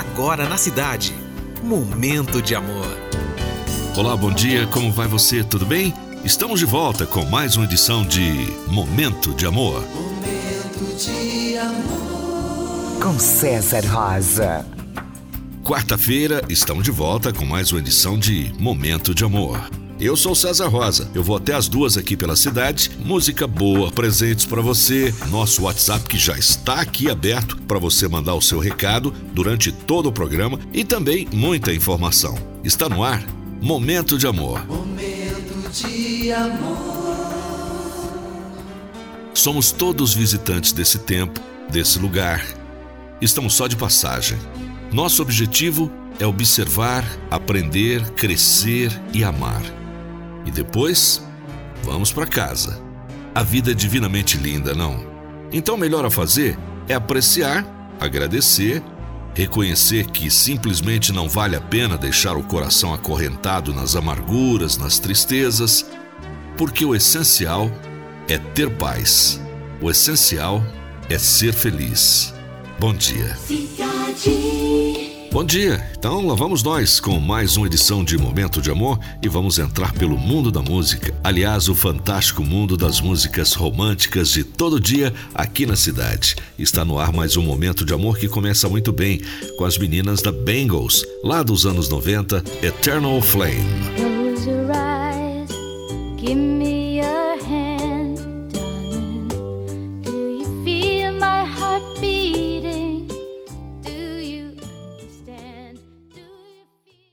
agora na cidade. Momento de amor. Olá, bom dia, como vai você? Tudo bem? Estamos de volta com mais uma edição de Momento de Amor. Momento de amor. Com César Rosa. Quarta-feira, estamos de volta com mais uma edição de Momento de Amor. Eu sou César Rosa. Eu vou até as duas aqui pela cidade. Música boa, presentes para você. Nosso WhatsApp que já está aqui aberto para você mandar o seu recado durante todo o programa e também muita informação. Está no ar Momento de Amor. Momento de amor. Somos todos visitantes desse tempo, desse lugar. Estamos só de passagem. Nosso objetivo é observar, aprender, crescer e amar. E depois, vamos para casa. A vida é divinamente linda, não? Então, o melhor a fazer é apreciar, agradecer, reconhecer que simplesmente não vale a pena deixar o coração acorrentado nas amarguras, nas tristezas, porque o essencial é ter paz. O essencial é ser feliz. Bom dia. Cidade. Bom dia, então lá vamos nós com mais uma edição de Momento de Amor e vamos entrar pelo mundo da música. Aliás, o fantástico mundo das músicas românticas de todo dia aqui na cidade. Está no ar mais um Momento de Amor que começa muito bem com as meninas da Bengals, lá dos anos 90, Eternal Flame.